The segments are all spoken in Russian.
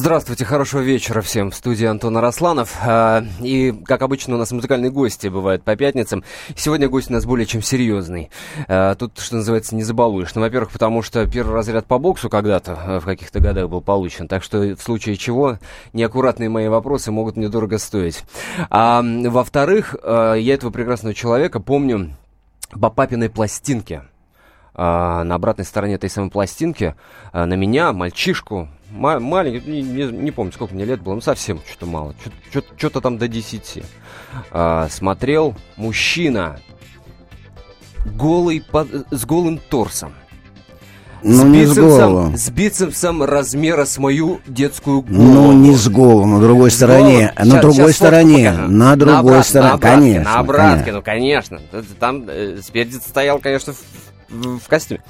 Здравствуйте, хорошего вечера всем в студии Антон Арасланов. А, и, как обычно, у нас музыкальные гости бывают по пятницам. Сегодня гость у нас более чем серьезный. А, тут, что называется, не забалуешь. Ну, во-первых, потому что первый разряд по боксу когда-то э, в каких-то годах был получен. Так что, в случае чего, неаккуратные мои вопросы могут мне дорого стоить. А, во-вторых, э, я этого прекрасного человека помню по папиной пластинке. А, на обратной стороне этой самой пластинки на меня, мальчишку, ма- маленький, не, не, не помню, сколько мне лет было, ну совсем что-то мало, что-то там до 10. А, смотрел мужчина голый, под, с голым торсом. Ну, с не бицепсом, с голым. С бицепсом размера с мою детскую голову. Ну, не с голым, на другой с стороне. Голым. На сейчас, другой сейчас стороне. На другой на обрат, стороне, на обратке, конечно. На обратке, ну, конечно. Там э, спереди стоял, конечно, в, в, в костюме.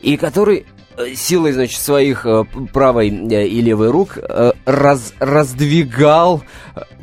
И который силой, значит, своих э, правой э, и левой рук раз, раздвигал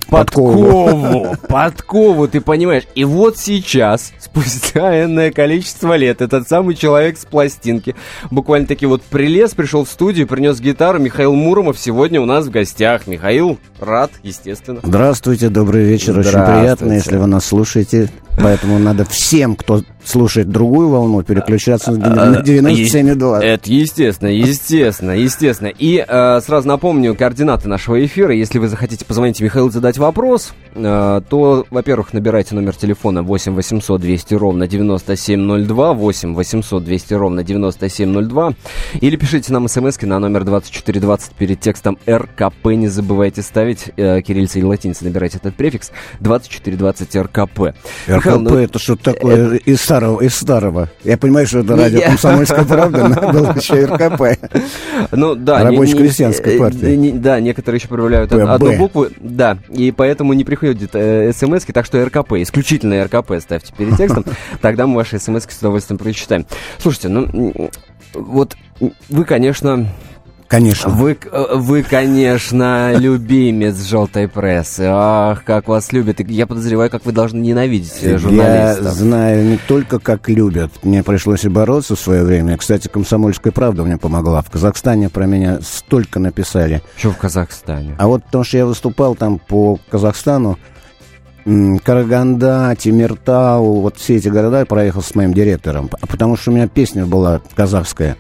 подкову. Подкову, ты понимаешь. И вот сейчас, спустя энное количество лет, этот самый человек с пластинки буквально таки вот прилез, пришел в студию, принес гитару. Михаил Муромов сегодня у нас в гостях. Михаил, рад, естественно. Здравствуйте, добрый вечер. Очень приятно, если вы нас слушаете. Поэтому надо всем, кто слушает другую волну, переключаться на 97,2. Это естественно, естественно, естественно. И э, сразу напомню координаты нашего эфира. Если вы захотите позвонить Михаилу задать вопрос, э, то, во-первых, набирайте номер телефона 8 800 200 ровно 9702, 8 800 200 ровно 9702, или пишите нам смс на номер 2420 перед текстом РКП. Не забывайте ставить э, кириллица и латиница, набирайте этот префикс 2420 РКП. РКП ну, это что такое э, из старого, из старого. Я понимаю, что это радио «Комсомольская правда», но был еще РКП. Ну да. Рабоче-крестьянская партия. Да, некоторые еще проявляют одну букву. Да, и поэтому не приходят э, смс так что РКП, исключительно РКП ставьте перед текстом, тогда мы ваши смс с удовольствием прочитаем. Слушайте, ну вот вы, конечно, Конечно. Вы, э, вы, конечно, любимец желтой прессы. Ах, как вас любят. Я подозреваю, как вы должны ненавидеть э, журналистов. Я знаю не только, как любят. Мне пришлось и бороться в свое время. Кстати, «Комсомольская правда» мне помогла. В Казахстане про меня столько написали. Что в Казахстане? А вот потому что я выступал там по Казахстану, Караганда, Тимиртау, вот все эти города я проехал с моим директором. Потому что у меня песня была казахская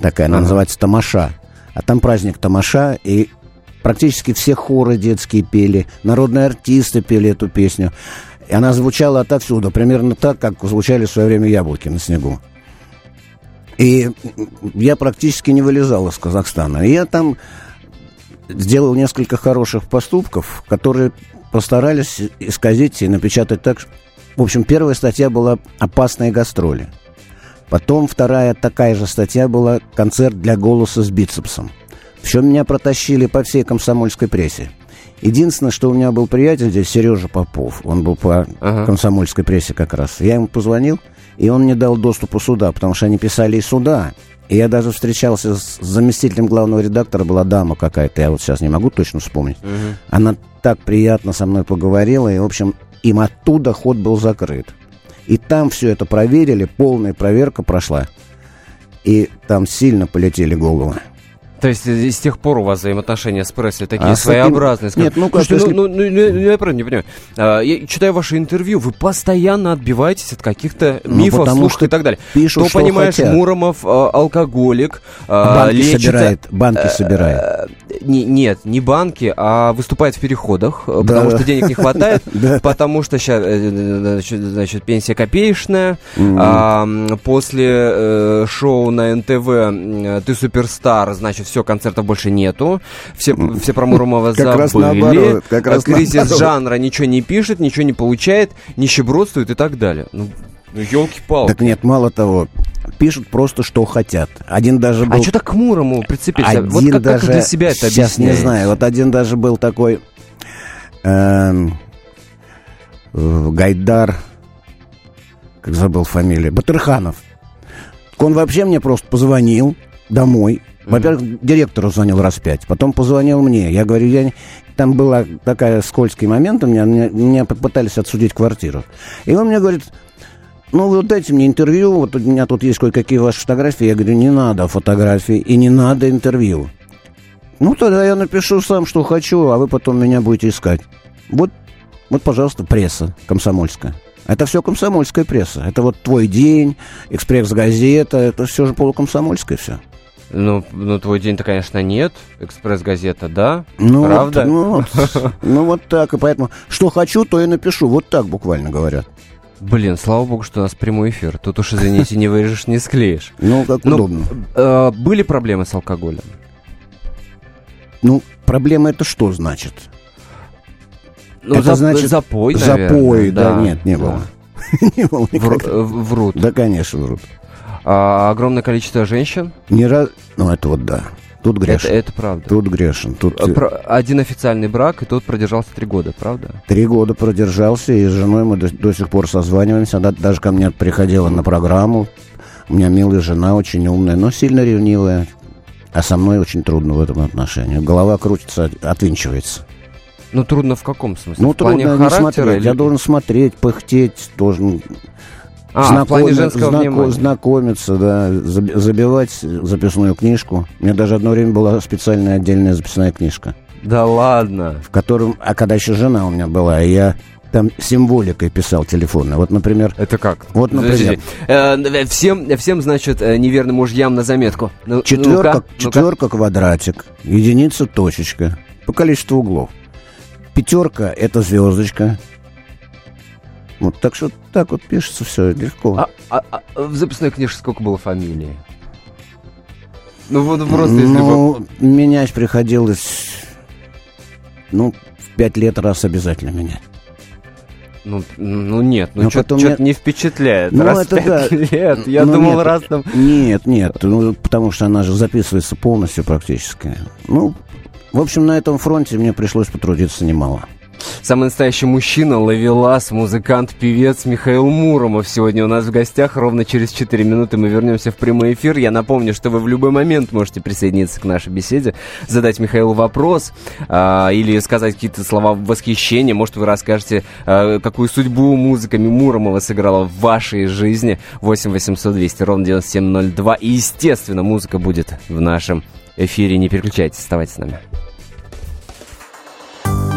такая, она ага. называется «Тамаша». А там праздник Тамаша, и практически все хоры детские пели, народные артисты пели эту песню. И она звучала отовсюду, примерно так, как звучали в свое время яблоки на снегу. И я практически не вылезал из Казахстана. И я там сделал несколько хороших поступков, которые постарались исказить и напечатать так. В общем, первая статья была «Опасные гастроли». Потом вторая такая же статья была «Концерт для голоса с бицепсом». Все меня протащили по всей комсомольской прессе. Единственное, что у меня был приятель здесь, Сережа Попов. Он был по ага. комсомольской прессе как раз. Я ему позвонил, и он мне дал доступ у суда, потому что они писали из суда. И я даже встречался с заместителем главного редактора, была дама какая-то, я вот сейчас не могу точно вспомнить. Угу. Она так приятно со мной поговорила, и, в общем, им оттуда ход был закрыт. И там все это проверили, полная проверка прошла. И там сильно полетели головы. То есть э, с тех пор у вас взаимоотношения с прессой такие а своеобразные? Таким... Нет, ну как Слушайте, ну, ну, ну, ну, я правильно не понимаю. А, я читаю ваше интервью, вы постоянно отбиваетесь от каких-то ну, мифов, слухов и так далее. Пишут, То, что понимаешь, хотят. Муромов а, алкоголик, а, банки лечится... собирает, банки а, собирает. Не, нет, не банки, а выступает в переходах, да. потому что денег не хватает, потому что сейчас, э, значит, пенсия копеечная. После э, шоу на НТВ «Ты суперстар», значит, все, концертов больше нету. Все, все про Муромова забыли. Кризис жанра ничего не пишет, ничего не получает, нищебродствует и так далее. Ну, елки-палки. Так нет, мало того, пишут просто, что хотят. Один даже был... А что так к Мурому прицепился? Один вот как, даже... как для себя это Сейчас объясняете? не знаю. Вот один даже был такой... Эм, Гайдар... Как забыл фамилию. Батырханов. Он вообще мне просто позвонил домой Во-первых, директору звонил раз пять, потом позвонил мне. Я говорю, я... там была такая скользкий момент у меня, меня, меня попытались отсудить квартиру. И он мне говорит, ну, вы вот дайте мне интервью, вот у меня тут есть кое-какие ваши фотографии. Я говорю, не надо фотографий и не надо интервью. Ну, тогда я напишу сам, что хочу, а вы потом меня будете искать. Вот, вот пожалуйста, пресса комсомольская. Это все комсомольская пресса. Это вот твой день, экспресс-газета, это все же полукомсомольское все. Ну, ну, твой день-то, конечно, нет. Экспресс-газета, да? Ну, Правда? Вот, ну, вот, ну, вот так. И поэтому, что хочу, то и напишу. Вот так буквально говорят. Блин, слава богу, что у нас прямой эфир. Тут уж, извините, не вырежешь, не склеишь. Ну, как Ну, удобно. Э, были проблемы с алкоголем? Ну, проблема это что значит? Ну, Это зап- значит, запой, наверное. Запой, да, нет, не было. Не было никогда. э, врут. Да, конечно, врут. А, огромное количество женщин? Не раз... Ну, это вот да. Тут Это, грешен. это правда. Тут грешен. Тут А, про- Один официальный брак, и тот продержался три года, правда? три года продержался, и с женой мы до, до сих пор созваниваемся. Она даже ко мне приходила на программу. У меня милая жена, очень умная, но сильно ревнивая. А со мной очень трудно в этом отношении. Голова крутится, от- отвинчивается. Ну, трудно в каком смысле? Ну, в трудно не смотреть. или- Я должен смотреть, пыхтеть, должен А, в плане женского внимания. знакомиться, да, заб- забивать записную книжку. У меня даже одно время была специальная отдельная записная книжка, Да ладно. в котором, а когда еще жена у меня была, я там символикой писал телефонно. Вот, например, Это как? Вот, например. Подожди. Э, всем, всем, значит, э, неверным мужьям на заметку. Ну, четверка, ну-ка. четверка квадратик, единица точечка по количеству углов. Пятерка это звездочка. Вот так что так вот пишется все легко. А, а- а в записной книжке сколько было фамилий? Ну, вот просто если бы... ну, менять приходилось, ну, в пять лет раз обязательно менять. Ну, ну нет, ну, что-то я- не впечатляет. Ну, раз это да. лет. Я Ну, думал, нет, раз там... Нет, нет, ну, потому что она же записывается полностью практически. Ну, в общем, на этом фронте мне пришлось потрудиться немало. Самый настоящий мужчина, ловелас, музыкант, певец Михаил Муромов сегодня у нас в гостях. Ровно через 4 минуты мы вернемся в прямой эфир. Я напомню, что вы в любой момент можете присоединиться к нашей беседе, задать Михаилу вопрос а, или сказать какие-то слова восхищения. Может, вы расскажете, а, какую судьбу музыка Муромова сыграла в вашей жизни. 8 800 200 ровно 9702. И, естественно, музыка будет в нашем эфире. Не переключайтесь, оставайтесь с нами.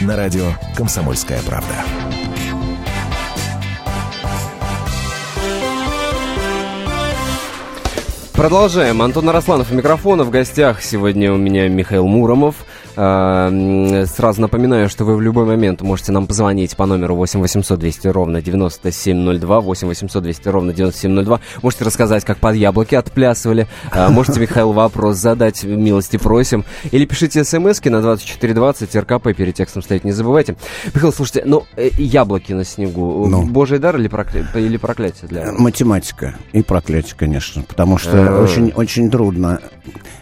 На радио «Комсомольская правда». Продолжаем. Антон Арасланов у микрофона. В гостях сегодня у меня Михаил Муромов. А, Сразу напоминаю, что вы в любой момент можете нам позвонить по номеру 8 800 200 ровно 9702, 8 800 200 ровно 9702. Можете рассказать, как под яблоки отплясывали. А, Можете Михаил вопрос задать, милости просим. Или пишите смски на 2420, РКП перед текстом стоять не забывайте. Михаил, слушайте, ну, э, яблоки на снегу. Ну. Божий дар или, прокля- или проклятие для вас? Математика и проклятие, конечно, потому что А. очень, очень трудно.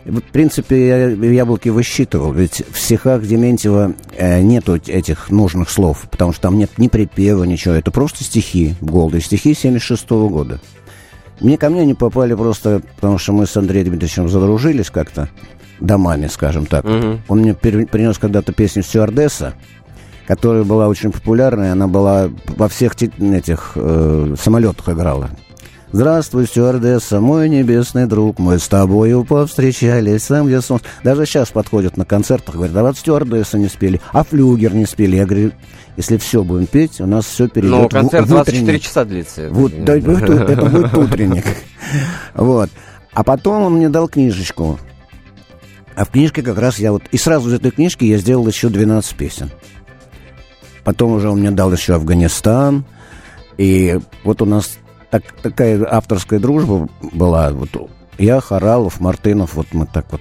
В принципе, я яблоки высчитывал, ведь в стихах Дементьева э, нету этих нужных слов, потому что там нет ни припева, ничего, это просто стихи голды, стихи 76 года. Мне ко мне они попали просто, потому что мы с Андреем Дмитриевичем задружились как-то, домами, скажем так. Мгм. Он мне принес когда-то песню «Стюардесса», которая была очень популярная, она была во всех ти- этих э, самолетах играла. Здравствуй, стюардесса, мой небесный друг, мы с тобою повстречались, там, где солнце. Даже сейчас подходят на концертах, говорят, а вот стюардесса не спели, а флюгер не спели. Я говорю, если все будем петь, у нас все перейдет Ну, в- концерт в 24 утренник». часа длится. Вот, да, это, это будет утренник. Вот. А потом он мне дал книжечку. А в книжке как раз я вот... И сразу из этой книжки я сделал еще 12 песен. Потом уже он мне дал еще Афганистан. И вот у нас так- такая авторская дружба была. Вот я, Харалов, Мартынов, вот мы так вот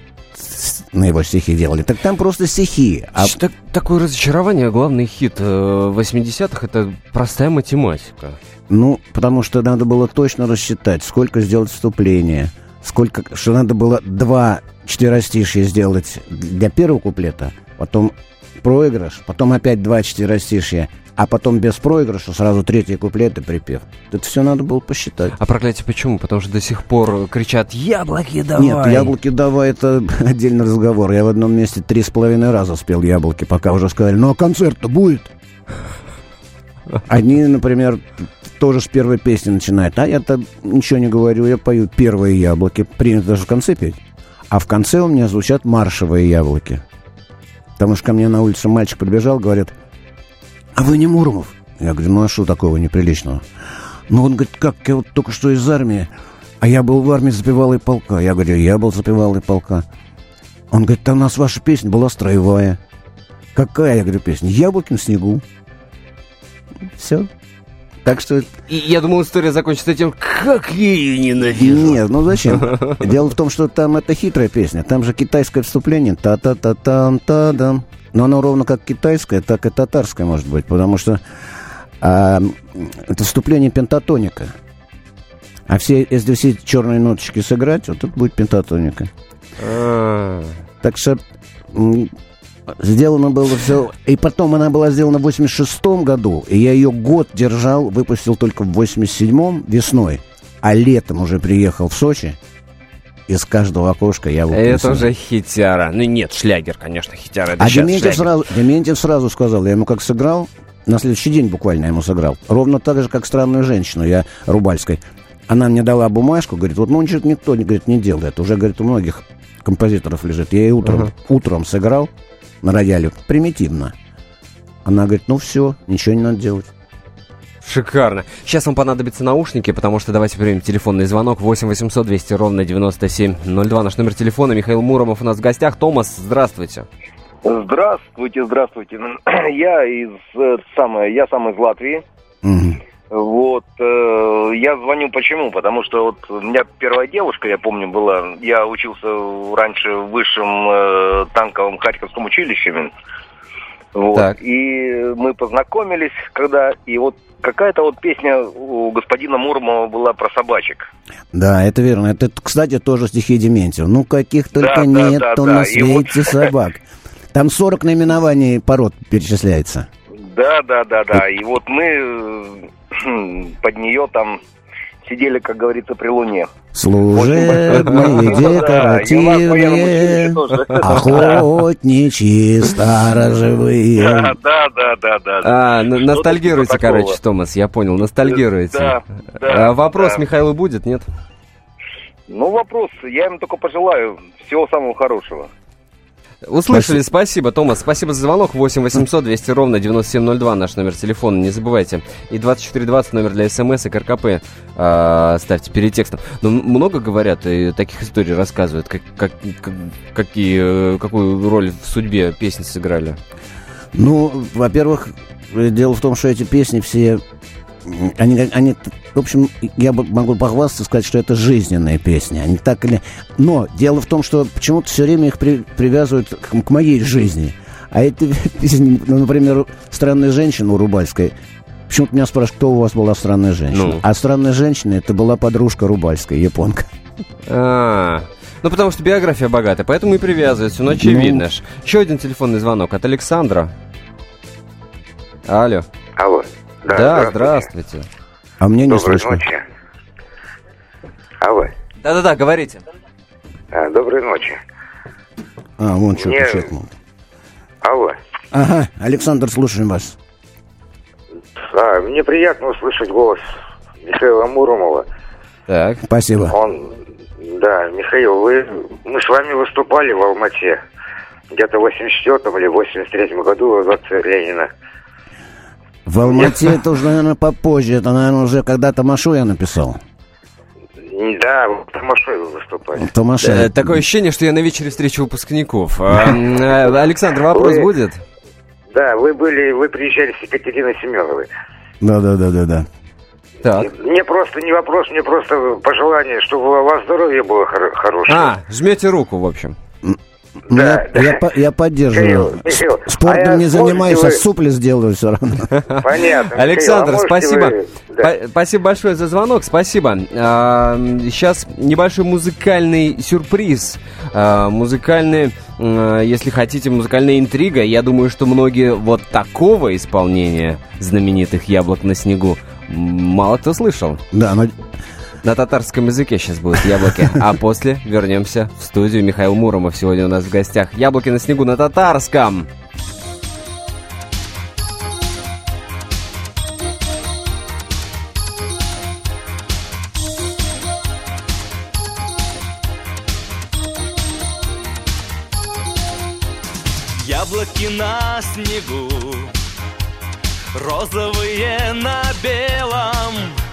на его стихи делали. Так там просто стихи. А Так- такое разочарование, главный хит э, 80-х, это простая математика. Ну, потому что надо было точно рассчитать, сколько сделать вступление, сколько, что надо было два четверостишья сделать для первого куплета, потом проигрыш, потом опять два четверостишья, а потом без проигрыша сразу третий куплет и припев. Это все надо было посчитать. А проклятие почему? Потому что до сих пор кричат «Яблоки давай!» Нет, яблоки давай, это отдельный разговор. Я в одном месте три с половиной раза спел яблоки, пока уже сказали, ну а концерт-то будет. Они, например, тоже с первой песни начинают. А я-то ничего не говорю, я пою первые яблоки. Принято даже в конце петь. А в конце у меня звучат маршевые яблоки. Потому что ко мне на улице мальчик прибежал, говорит, а вы не Муромов? Я говорю, ну а что такого неприличного? Ну он говорит, как, я вот только что из армии, а я был в армии запевалой полка. Я говорю, я был запевалой полка. Он говорит, там у нас ваша песня была строевая. Какая, я говорю, песня? Яблоки на снегу. Все. Так что И я думал, история закончится тем, как я ее ненавижу. нет, ну зачем? Дело в том, что там это хитрая песня. Там же китайское вступление. Та-та-та-там, та-дам. Но оно ровно как китайское, так и татарское может быть. Потому что а, это вступление пентатоника. А все, если все эти черные ноточки сыграть, вот это будет пентатоника. А, Так что сделано было все... И потом она была сделана в 86-м году, и я ее год держал, выпустил только в 87-м весной, а летом уже приехал в Сочи, из каждого окошка я выпустил. Это уже хитяра. Ну нет, шлягер, конечно, хитяра. Это А Дементьев шлягер. сразу, Дементьев сразу сказал, я ему как сыграл, на следующий день буквально я ему сыграл. Ровно так же, как странную женщину, я Рубальской. Она мне дала бумажку, говорит, вот ну ничего никто не, говорит, не делает. Уже, говорит, у многих композиторов лежит. Я ей утром, Ага. утром сыграл на рояле, примитивно. Она говорит, ну все, ничего не надо делать. Шикарно. Сейчас вам понадобятся наушники, потому что давайте примем телефонный звонок 8 800 200 ровно 9702. Наш номер телефона. Михаил Муромов у нас в гостях. Томас, здравствуйте. Здравствуйте, здравствуйте. Я из э, самое, я сам из Латвии. Мгм. Вот э, я звоню почему? Потому что вот у меня первая девушка, я помню, была. Я учился раньше в высшем э, танковом Харьковском училище. Вот. Так. И мы познакомились, когда и вот какая-то вот песня у господина Муромова была про собачек. Да, это верно. Это, кстати, тоже стихи Дементьева. Ну, каких только Да, да, нет да, да. на вот- свете собак. Там 40 наименований пород перечисляется. Да, да, да, да. И вот мы э, под нее там сидели, как говорится, при луне. Служебные, декоративные, охотничьи, сторожевые. Да, да, да, да. А, ностальгируете, типа такого. короче, Томас, я понял, ностальгируете. А вопрос. Михаилу будет, нет? Ну, вопрос, я им только пожелаю всего самого хорошего. Услышали, спасибо, Томас. Спасибо за звонок. 8 800 200 ровно 9702 наш номер телефона, не забывайте. И 2420 номер для смс и КРКП а, ставьте перед текстом. Но м- много говорят и таких историй рассказывают, как, как- как- какие, э, какую роль в судьбе песни сыграли. Ну, во-первых, э, дело в том, что эти песни все... Они, они, в общем, я могу похвастаться, сказать, что это жизненные песни. Они так или... Но дело в том, что почему-то все время их при- привязывают к, к моей жизни. А эти песни, ну, например, «Странная женщина» у Рубальской, Почему-то меня спрашивают, кто у вас была странная женщина. Ну. А странная женщина это была подружка Рубальской, японка. А, ну потому что биография богатая, поэтому и привязывается, ну очевидно ж. Еще один телефонный звонок от Александра. Алло. Алло. Да, здравствуйте. А мне не Доброй слышно. ночи. Алло. Да-да-да, говорите. А, доброй ночи. А, вон что Мне- пишет. Алло. Ага, Александр, слушаем вас. А, мне приятно услышать голос Михаила Муромова. Так. Спасибо. Он, да, Михаил, вы, мы с вами выступали в Алмате где-то в 84 или 83 году дворце Ленина. В Алмате это уже, наверное, попозже. Это, наверное, уже когда Томашу я написал. Да, Томашой вы выступали. Томаша. Э, Такое ощущение, что я на вечере встречи выпускников. А, э, Александр, вопрос Вы- будет? Да, вы были, вы приезжали с Екатериной Семеновой. Да, да, да, да, да. Так. Мне просто не вопрос, мне просто пожелание, чтобы у вас здоровье было хор- хорошее. А, жмете руку, в общем. Я, я, по- я поддерживаю. Михаил, Михаил, С- Спортом а я- не занимаюсь, можете а вы- супли сделаю все равно. Понятно. Александр, Михаил, а спасибо. вы- да. Па- Спасибо большое за звонок, спасибо. А, сейчас небольшой музыкальный сюрприз. А, музыкальный, если хотите, музыкальная интрига. Я думаю, что многие вот такого исполнения знаменитых «Яблок на снегу» мало кто слышал. Да, но На татарском языке сейчас будут яблоки. А после вернемся в студию. Михаил Муромов сегодня у нас в гостях. Яблоки на снегу на татарском. Яблоки на снегу, розовые на белом.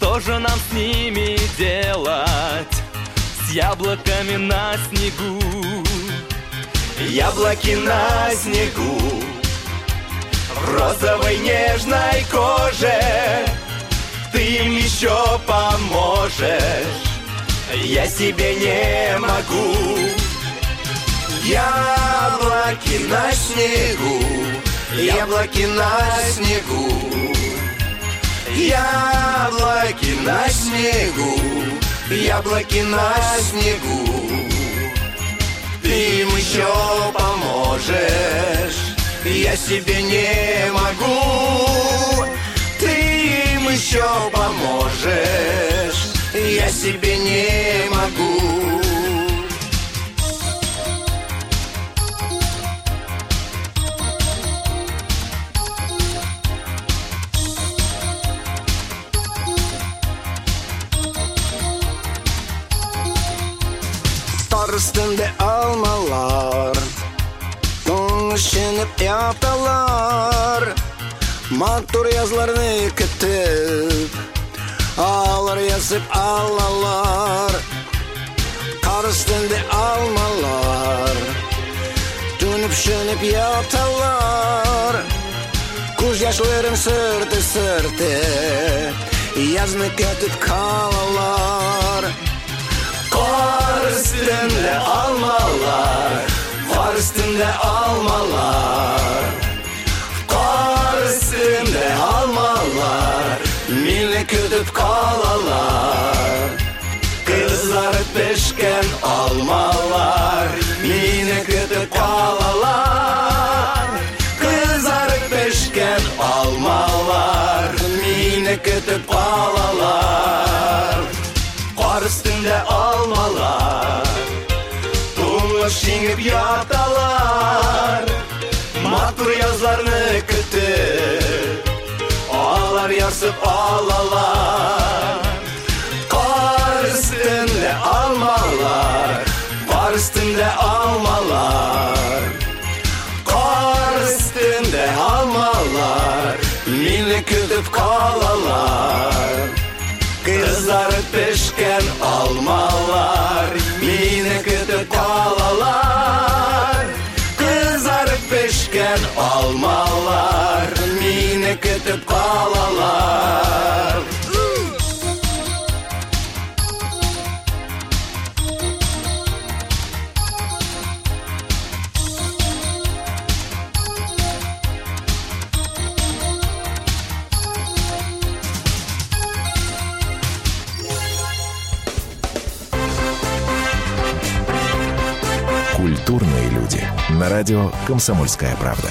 Что же нам с ними делать? С яблоками на снегу. Яблоки на снегу, в розовой нежной коже. Ты им еще поможешь, я себе не могу. Яблоки на снегу, яблоки на снегу, яблоки на снегу, яблоки на снегу. Ты им еще поможешь, я себе не могу. Ты им еще поможешь, я себе не могу. Üstünde almalar. Konuşup yaptalar Maktur yazlarını kütüp Ağlar yazıp ağlarlar. Kar üstünde almalar. Dönüp şönüp yatarlar. Kuş yaşlarım sırtı sırtı Yazını kötüp kalarlar Kar üstünde almalar Kar üstünde almalar. Kar üstünde almalar Milli kütüp kalalar. Kızlar peşken almalar Mine kütüp kalalar. Kızlar peşken almalar kütüp şingip yatalar Matur yazlarını kütüp Ağlar yazıp ağlalar Kar üstünde almalar. Kar üstünde almalar. Kar üstünde almalar. Milli kütüp kalalar. Kızlar peşken almalar almalar Mine kütüp kalalar Культурные люди. На радио «Комсомольская правда».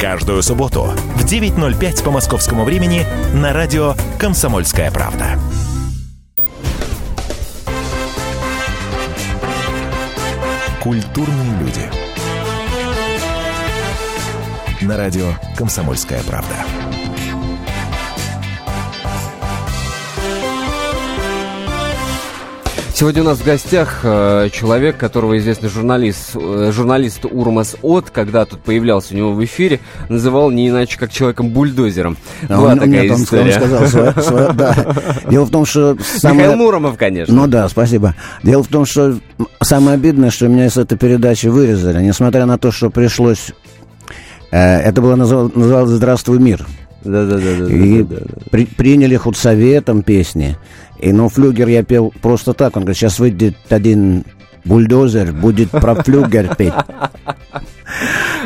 Каждую субботу в 9.05 по московскому времени на радио «Комсомольская правда». Культурные люди. На радио «Комсомольская правда». Сегодня у нас в гостях э, человек, которого известный журналист, э, журналист Урмас От, когда тут появлялся у него в эфире, называл не иначе как человеком-бульдозером. А Была он- такая нет, он- он история. сказал свое- свое- да. Дело в том, что самое... Михаил Муромов, конечно. Ну да, спасибо. Дело в том, что самое обидное, что меня с этой передачи вырезали, несмотря на то, что пришлось... э, это было называлось, «Здравствуй, мир». Да-да-да. И при- приняли худсоветом песни. И, ну, флюгер я пел просто так. Он говорит, сейчас выйдет один бульдозер, будет про флюгер петь.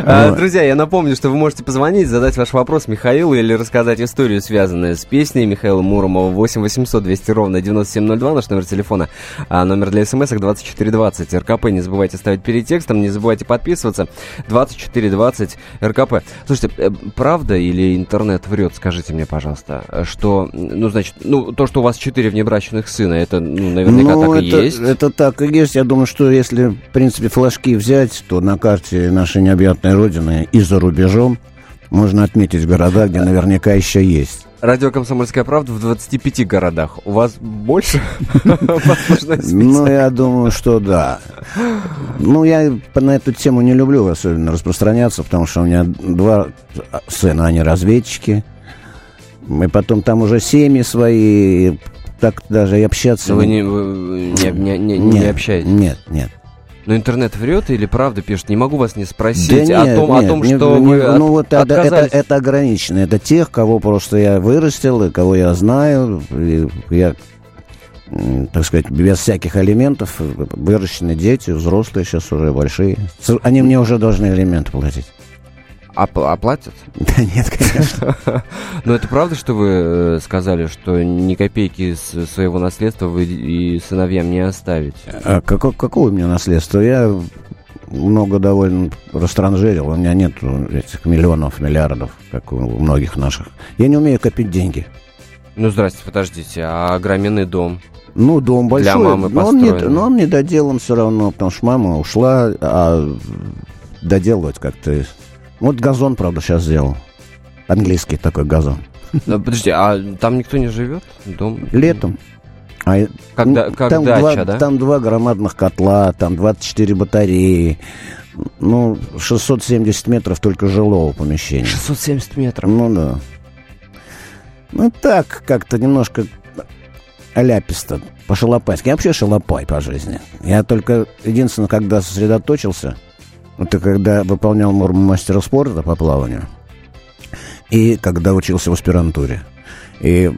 А. Друзья, я напомню, что вы можете позвонить, задать ваш вопрос Михаилу или рассказать историю, связанную с песней Михаила Муромова 8 800 200 ровно 9702, наш номер телефона, а номер для смс 2420 РКП. Не забывайте ставить перед текстом, не забывайте подписываться. 2420 РКП. Слушайте, э, правда или интернет врет, скажите мне, пожалуйста, что, ну, значит, ну, то, что у вас четыре внебрачных сына, это, ну, наверняка Ну, так и это, есть. это так и есть. Я думаю, что если, в принципе, флажки взять, то на карте нашей необъятной родины и за рубежом можно отметить города, где наверняка еще есть. Радио «Комсомольская правда» в 25 городах. У вас больше? Ну, я думаю, что да. Ну, я на эту тему не люблю особенно распространяться, потому что у меня два сына, они разведчики. И потом там уже семьи свои, так даже и общаться... Вы не, не, не, не- не общаетесь. Нет, нет. Но интернет врет или правда пишет? Не могу вас не спросить Да о нет, том, о нет, том не- что не- вы от- ну вот это, это, это ограничено. Это тех, кого просто я вырастил и кого я знаю. И я, так сказать, без всяких элементов выращены дети, взрослые сейчас уже большие. Они мне уже должны элементы платить. Оп- оплатят? Да нет, конечно. Но это правда, что вы э, сказали, что ни копейки своего наследства вы и сыновьям не оставите? А како- какое у меня наследство? Я много довольно растранжирил. У меня нет этих миллионов, миллиардов, как у многих наших. Я не умею копить деньги. Ну, здрасте, подождите, а огроменный дом? Ну, дом большой. Для мамы но он, не, но он не доделан все равно, потому что мама ушла, а доделывать как-то... Вот газон, правда, сейчас сделал. Английский такой газон. Ну, Подожди, а там никто не живет? Дом? Летом. А, Когда, ну, как там, дача, два, да? там два громадных котла, там 24 батареи. Ну, 670 метров только жилого помещения. 670 метров. Ну да. Ну так, как-то немножко аляписто, по-шалопайски. Я вообще шалопай по жизни. Я только, единственное, когда сосредоточился, это когда выполнял норму мастера спорта по плаванию, и когда учился в аспирантуре. И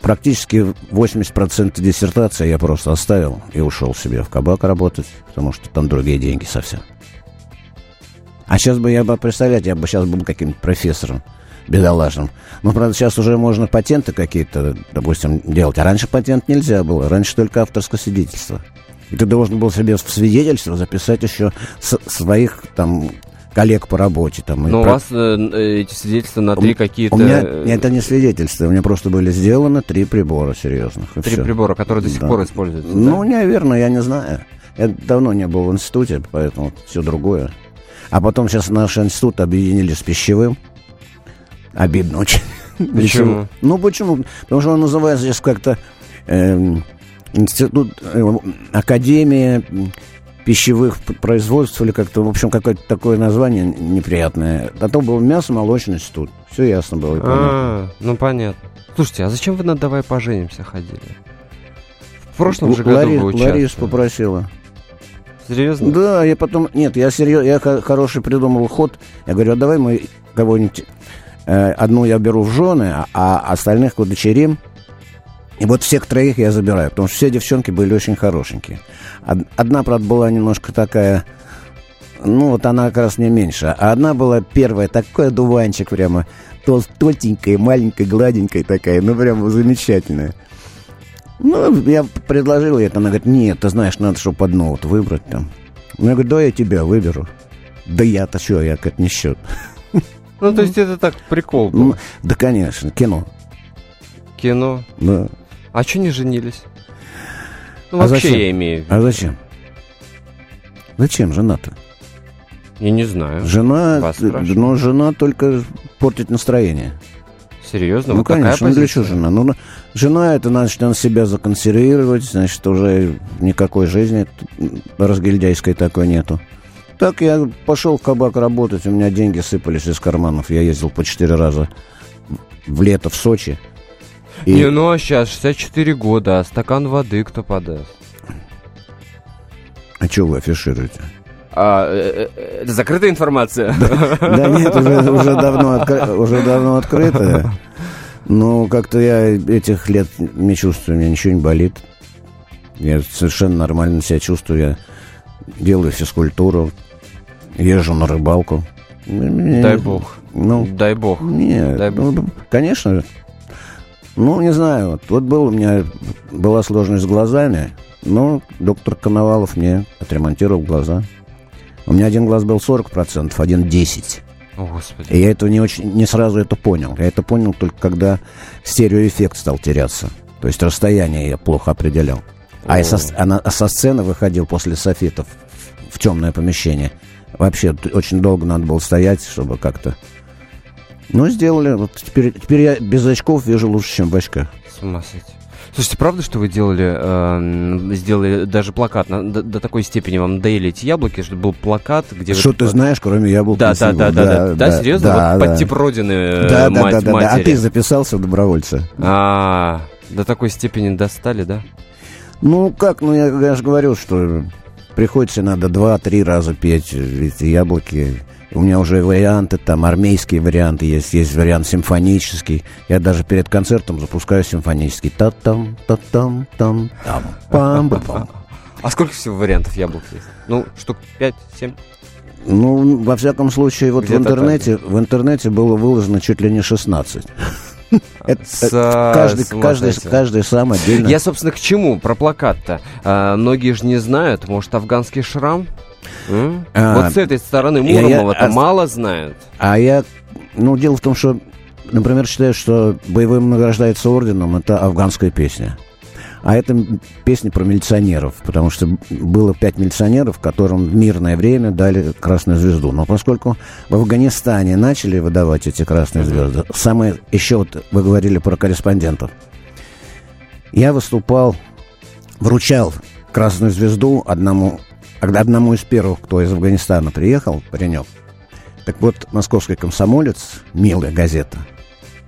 практически 80% диссертации я просто оставил и ушел себе в кабак работать, потому что там другие деньги совсем. А сейчас бы я бы, представлять, я бы сейчас был каким-то профессором бедолажным. Ну, правда, сейчас уже можно патенты какие-то, допустим, делать. А раньше патент нельзя было. Раньше только авторское свидетельство. И ты должен был себе в свидетельство записать еще своих там коллег по работе. Там, Но у про- вас э, э, эти свидетельства на три У какие-то... меня э, это не свидетельство, у меня просто были сделаны три прибора серьезных. Три всё. прибора, которые до сих Да. пор используются. да? Ну, наверное, я не знаю. Я давно не был в институте, поэтому все другое. А потом сейчас наш институт объединили с пищевым. Обидно очень. Почему? Ну, почему? Потому что он называется сейчас как-то эм, институт, э, академия пищевых производств или как-то, в общем, какое-то такое название неприятное. А то был мясо-молочный институт. Все ясно было. А, ну понятно. Слушайте, а зачем вы на «Давай поженимся» ходили? В прошлом же году вы. Ларис попросила. Серьезно? Да, я потом... Нет, я серьезно... Я хо- хороший придумал ход. Я говорю, а давай мы кого-нибудь... э, одну я беру в жены, а, а остальных удочерим. И вот всех троих я забираю, потому что все девчонки были очень хорошенькие. Од- Одна, правда, была немножко такая... Ну, вот она как раз не меньше. А одна была первая, такой дуванчик прямо. Тол толстенькая, маленькая, гладенькая такая. Ну, прямо замечательная. Ну, я предложил ей это, она говорит, нет, ты знаешь, надо, чтобы одну вот выбрать там. Ну, я говорю, да, я тебя выберу. Да я-то что, я как не счет. Ну, то есть это так прикол был. Да, конечно, кино. Кино. Да. А что не женились? Ну, А вообще зачем? я имею в виду. А зачем? Зачем жена-то? Я не знаю. Жена, э, ну, жена только портит настроение. Серьезно? Ну, Вот конечно, ну, для чего жена? Ну, на- жена, это значит, надо себя законсервировать, значит, уже никакой жизни разгильдяйской такой нету. Так я пошел в кабак работать, у меня деньги сыпались из карманов. Я ездил по четыре раза в лето в Сочи. И- Не, ну а сейчас 64 года, а стакан воды кто подаст? А что вы афишируете? А, э, э, это закрытая информация? Да нет, уже, давно, откры- уже давно открыто. Ну, как-то я этих лет не чувствую, у меня ничего не болит. Я совершенно нормально себя чувствую. Я делаю физкультуру, езжу на рыбалку. Дай бог. Ну, Дай бог. нет, Дай бог. ну, конечно. Ну, не знаю, вот, вот был у меня, была сложность с глазами, но доктор Коновалов мне отремонтировал глаза. У меня один глаз был 40%, один 10%. О, господи. И я этого не очень, не сразу это понял. Я это понял только когда стереоэффект стал теряться. То есть расстояние я плохо определял. А, я со, а на- а со сцены выходил после софитов в темное помещение. Вообще очень долго надо было стоять, чтобы как-то... Ну, сделали. Вот теперь, теперь я без очков вижу лучше, чем в очках. С ума сойти. Слушайте, правда, что вы делали, эм, сделали даже плакат на- до, до такой степени вам надоели эти яблоки, что был плакат, где... вы- Что ты знаешь, кроме яблок? Да, да, сливок? да, да, да, да, серьезно? да, вот да. под тип родины э, Да, да, мать, да, да, да. А матери. ты записался в добровольца? А, до такой степени достали, да? Ну, как, ну, я, я же говорю, что приходится надо два-три раза петь эти яблоки. У меня уже варианты, там, армейские варианты есть, есть вариант симфонический. Я даже перед концертом запускаю симфонический. Та-там, та-там, там, там, пам пам А сколько всего вариантов яблок есть? Ну, штук 5-7? Ну, во всяком случае, вот в интернете, в интернете было выложено чуть ли не 16. Это- С- это Каждый, каждый, каждый сам отдельно. Я, собственно, к чему? Про плакат-то. А, многие же не знают. Может, афганский шрам? А, вот с этой стороны Муромова-то а- мало знают. А я, ну, дело в том, что, например, считаю, что боевым награждается орденом, это афганская песня. А это песня про милиционеров, потому что было пять милиционеров, которым в мирное время дали красную звезду. Но поскольку в Афганистане начали выдавать эти красные звезды, самое, еще вот вы говорили про корреспондентов. Я выступал, вручал красную звезду одному, одному из первых, кто из Афганистана приехал, паренек. Так вот, московский комсомолец, милая газета,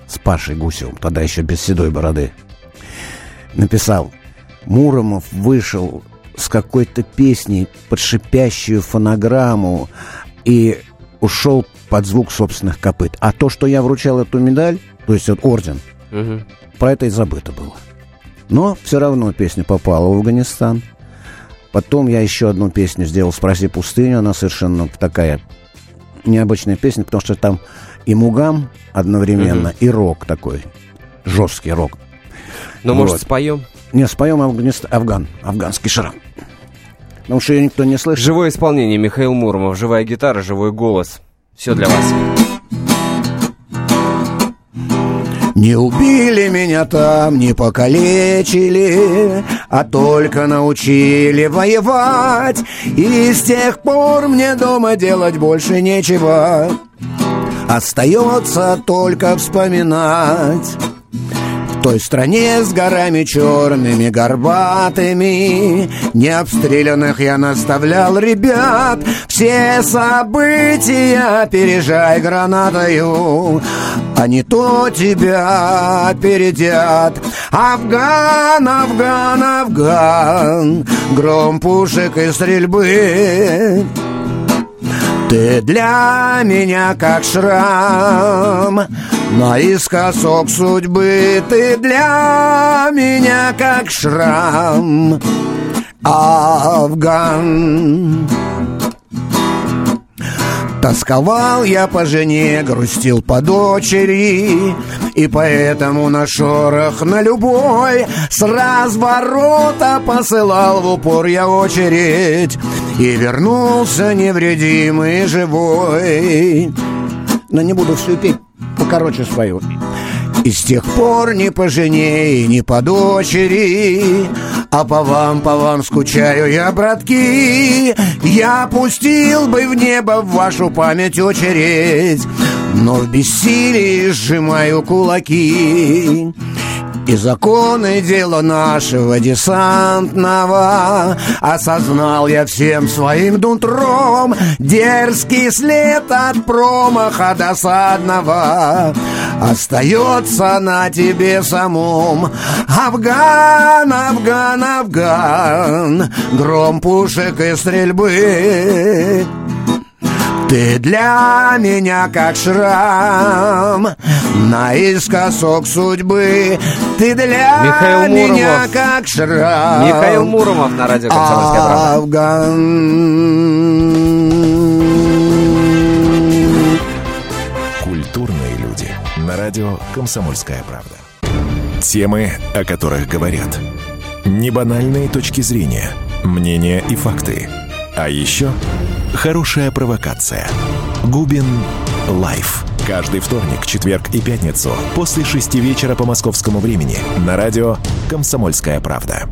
с Пашей Гусевым, тогда еще без седой бороды, написал, Муромов вышел с какой-то песней под шипящую фонограмму и ушел под звук собственных копыт. А то, что я вручал эту медаль, то есть вот орден, Мгм. про это и забыто было. Но все равно песня попала в Афганистан. Потом я еще одну песню сделал «Спроси пустыню». Она совершенно такая необычная песня, потому что там и мугам одновременно, и рок такой, жесткий рок. Ну, может, Вот. споем? Не, споем Афганист... Афган, афганский шрам. Потому что ее никто не слышит. Живое исполнение Михаил Муромов, живая гитара, живой голос. Все для вас. Не убили меня там, не покалечили, а только научили воевать. И с тех пор мне дома делать больше нечего. Остается только вспоминать. В той стране с горами черными, горбатыми Не обстрелянных я наставлял ребят Все события опережай гранатою А не то тебя опередят. Афган, Афган, Афган Гром пушек и стрельбы. Ты для меня как шрам Наискосок судьбы. Ты для меня как шрам. Афган Тосковал я по жене, грустил по дочери. И поэтому на шорох, на любой С разворота посылал в упор я очередь. И вернулся невредимый живой. Но не буду всю петь, покороче свою и с тех пор ни по жене и ни по дочери. А по вам, по вам скучаю я, братки. Я пустил бы в небо в вашу память очередь Но в бессилии сжимаю кулаки и законы дела нашего десантного. Осознал я всем своим нутром Дерзкий след от промаха досадного. Остается на тебе самом Афган, Афган, Афган. Гром пушек и стрельбы ты для меня как шрам Наискосок судьбы Ты для Михаил меня Муромов. как шрам Михаил Муромов на радио «Комсомольская правда». Афган Культурные люди. На радио «Комсомольская правда». Темы, о которых говорят. Небанальные точки зрения, мнения и факты. А еще хорошая провокация. Губин Live. Каждый вторник, четверг и пятницу после шести вечера по московскому времени на радио «Комсомольская правда».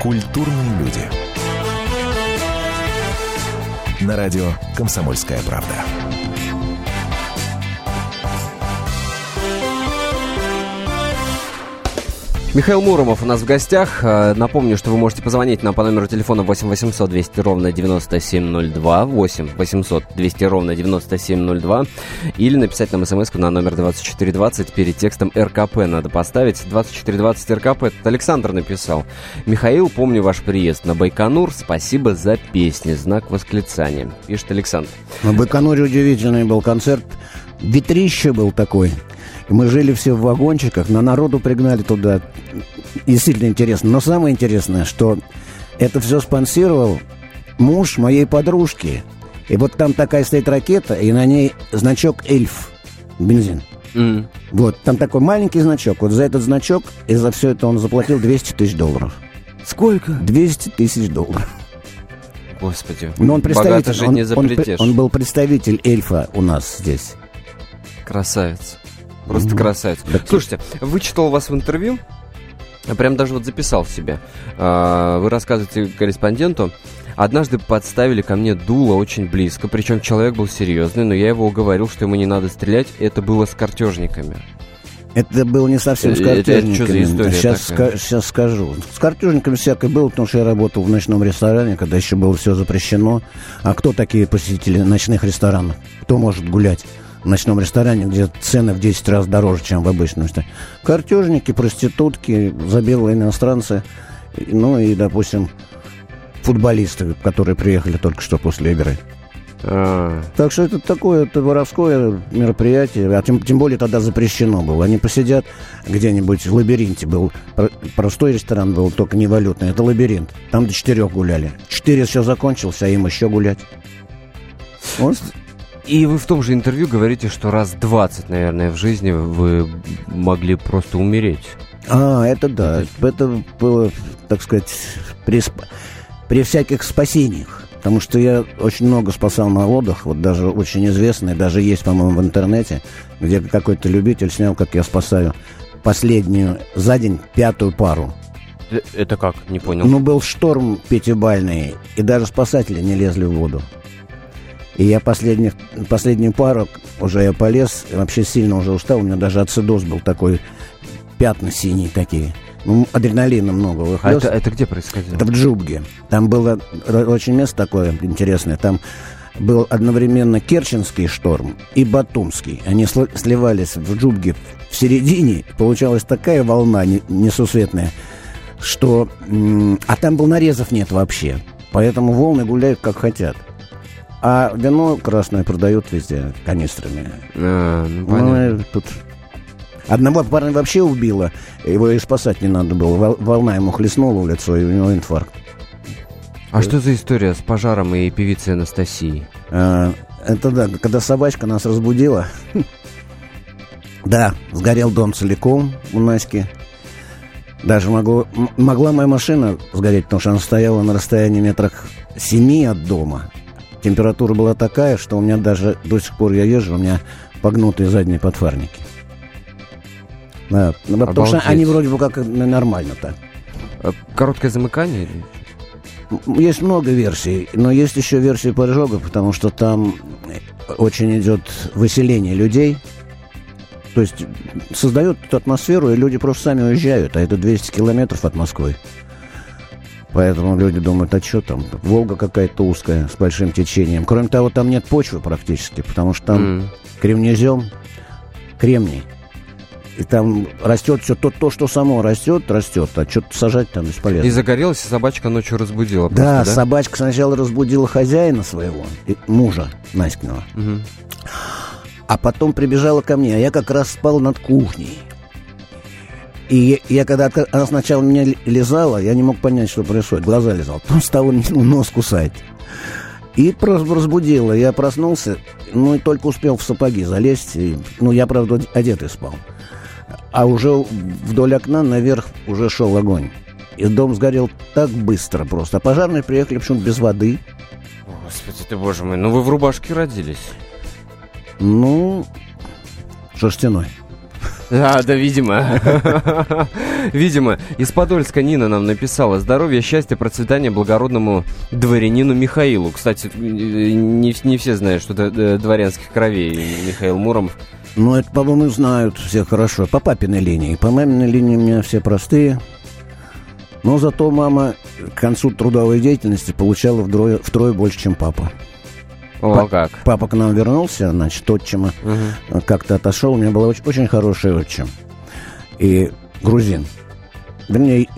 Культурные люди. На радио «Комсомольская правда». Михаил Муромов у нас в гостях. Э, Напомню, что вы можете позвонить нам по номеру телефона 8 800 200 ровно 9702, 8 800 200 ровно 9702, или написать нам смс на номер 2420 перед текстом РКП надо поставить. 2420 РКП, это Александр написал. Михаил, помню ваш приезд на Байконур, спасибо за песни, знак восклицания, пишет Александр. На Байконуре удивительный был концерт. Ветрище был такой. И Мы жили все в вагончиках, на народу пригнали туда. Действительно интересно. Но самое интересное, что это все спонсировал муж моей подружки. И вот там такая стоит ракета, и на ней значок «Эльф». Бензин. М. Вот, там такой маленький значок. Вот за этот значок и за все это он заплатил 200 тысяч долларов. Сколько? 200 тысяч долларов. Господи, Но он богато представитель, жить он, не он, запретишь. он был представитель эльфа у нас здесь. Красавец. Просто Мгм. красавец. Так- Слушайте, вычитал вас в интервью, а прям даже вот записал себе. А, Вы рассказываете корреспонденту, однажды подставили ко мне дуло очень близко, причем человек был серьезный, но я его уговорил, что ему не надо стрелять, это было с картежниками. Это было не совсем с Э, это- это что за картежниками. история сейчас, такая? сейчас скажу. С картежниками всякое было, потому что я работал в ночном ресторане, когда еще было все запрещено. А кто такие посетители ночных ресторанов? Кто может гулять в ночном ресторане, где цены в 10 раз дороже, чем в обычном ресторане? Картежники, проститутки, забелые иностранцы, ну и, допустим, футболисты, которые приехали только что после игры. А, Так что это такое, это воровское мероприятие, а тем, тем более тогда запрещено было. Они посидят где-нибудь в лабиринте был, про- простой ресторан был, только не валютный, это лабиринт. Там до четырех гуляли. Четыре все закончился, а им еще гулять. Вот. И вы в том же интервью говорите, что раз 20, наверное, в жизни вы могли просто умереть. А, это да, это было, так сказать, при, при всяких спасениях. Потому что я очень много спасал на лодах, вот даже очень известный, даже есть, по-моему, в интернете, где какой-то любитель снял, как я спасаю последнюю за день пятую пару. Э, Это как? Не понял. Ну, был шторм пятибальный, и даже спасатели не лезли в воду. И я последних, последнюю пару, уже я полез, вообще сильно уже устал, у меня даже ацидоз был такой, пятна синие такие. Ну, адреналина много а выхлёст. это, это где происходило? Это в Джубге. Там было очень место такое интересное. Там был одновременно Керченский шторм и Батумский. Они сл- сливались в Джубге в середине. Получалась такая волна не- несусветная, что... А там был нарезов нет вообще. Поэтому волны гуляют как хотят. А вино красное продают везде канистрами. А, ну, Ну, понятно. э, тут Одного парня вообще убило, его и спасать не надо было. Вол- Волна ему хлестнула в лицо, и у него инфаркт. А что за история с пожаром и певицей Анастасией? А, это да, когда собачка нас разбудила. Да, сгорел дом целиком у Наськи. Даже могу, м- могла моя машина сгореть, потому что она стояла на расстоянии метрах семи от дома. Температура была такая, что у меня даже до сих пор я езжу, у меня погнутые задние подфарники. Да, ну, потому что Обалдеть. они вроде бы как э, нормально так. А, Короткое замыкание? Есть много версий, но есть еще версии поджога, потому что там очень идет выселение людей. То есть создает эту атмосферу, и люди просто сами уезжают, а это 200 километров от Москвы. Поэтому люди думают, а что там, Волга какая-то узкая, с большим течением. Кроме того, там нет почвы практически, потому что там М. кремнезем, кремний. И там растет все то, то, что само растет, растет, а что-то сажать там бесполезно. И загорелась, и собачка ночью разбудила. Да, просто, собачка сначала разбудила хозяина своего, мужа Наськиного, Мгм. а потом прибежала ко мне, а я как раз спал над кухней. И я, когда отка- она сначала меня ли- лизала, я не мог понять, что происходит. Глаза лизал. Потом стала ну, нос кусать. И просто разбудила. Я проснулся, ну и только успел в сапоги залезть. И, ну, я, правда, од- одетый спал. А уже вдоль окна наверх уже шел огонь. И дом сгорел так быстро просто. А пожарные приехали почему-то без воды. Господи ты, боже мой, ну вы в рубашке родились. Ну, шерстяной. Да, да, видимо. Видимо. Из Подольска Нина нам написала. Здоровья, счастья, процветания благородному дворянину Михаилу. Кстати, э, не, не все знают, что это э, дворянских кровей Михаил Муромов. Ну, это, по-моему, знают все хорошо. По папиной линии. По маминой линии у меня все простые. Но зато мама к концу трудовой деятельности получала втрое, втрое больше, чем папа. О, Па- как. Папа к нам вернулся, значит, отчима Мгм. как-то отошел. У меня был очень, очень хороший отчим. И грузин. Вернее,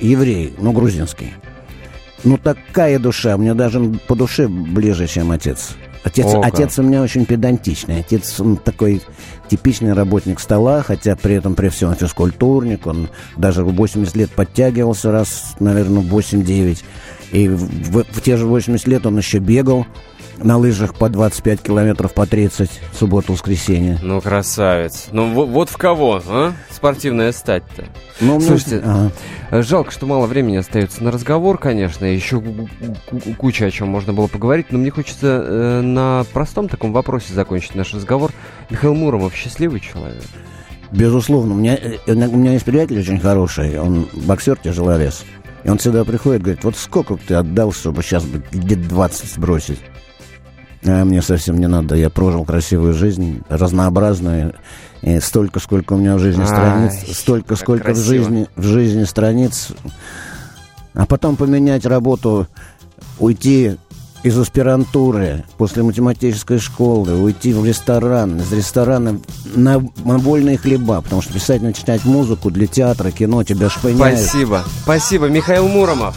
еврей, но грузинский. Ну, такая душа. Мне даже по душе ближе, чем отец. Отец, О, отец у меня очень педантичный. Отец он такой типичный работник стола, хотя при этом при всем физкультурник. Он даже в 80 лет подтягивался раз, наверное, в 8-9. И в, в- в те же 80 лет он еще бегал на лыжах по 25 километров, по 30, субботу-воскресенье. Ну, красавец. Ну, во- вот в кого, а? Спортивная стать-то. Ну, Слушайте, ага. Э, Жалко, что мало времени остается на разговор, конечно. Еще ку- ку- куча о чем можно было поговорить, но мне хочется э, на простом таком вопросе закончить наш разговор. Михаил Муромов счастливый человек. Безусловно. У меня, э, у меня есть приятель очень хороший, он боксер, тяжеловес. И он всегда приходит, говорит, вот сколько ты отдал, чтобы сейчас где-то 20 сбросить? А мне совсем не надо. Я прожил красивую жизнь, разнообразную. И столько, сколько у меня в жизни Ай, страниц, столько, сколько в жизни, в жизни страниц. А потом поменять работу, уйти из аспирантуры, после математической школы, уйти в ресторан, из ресторана на, на вольные хлеба, потому что писать, начинать музыку для театра, кино тебя шпыняют. Спасибо. Спасибо, Михаил Муромов.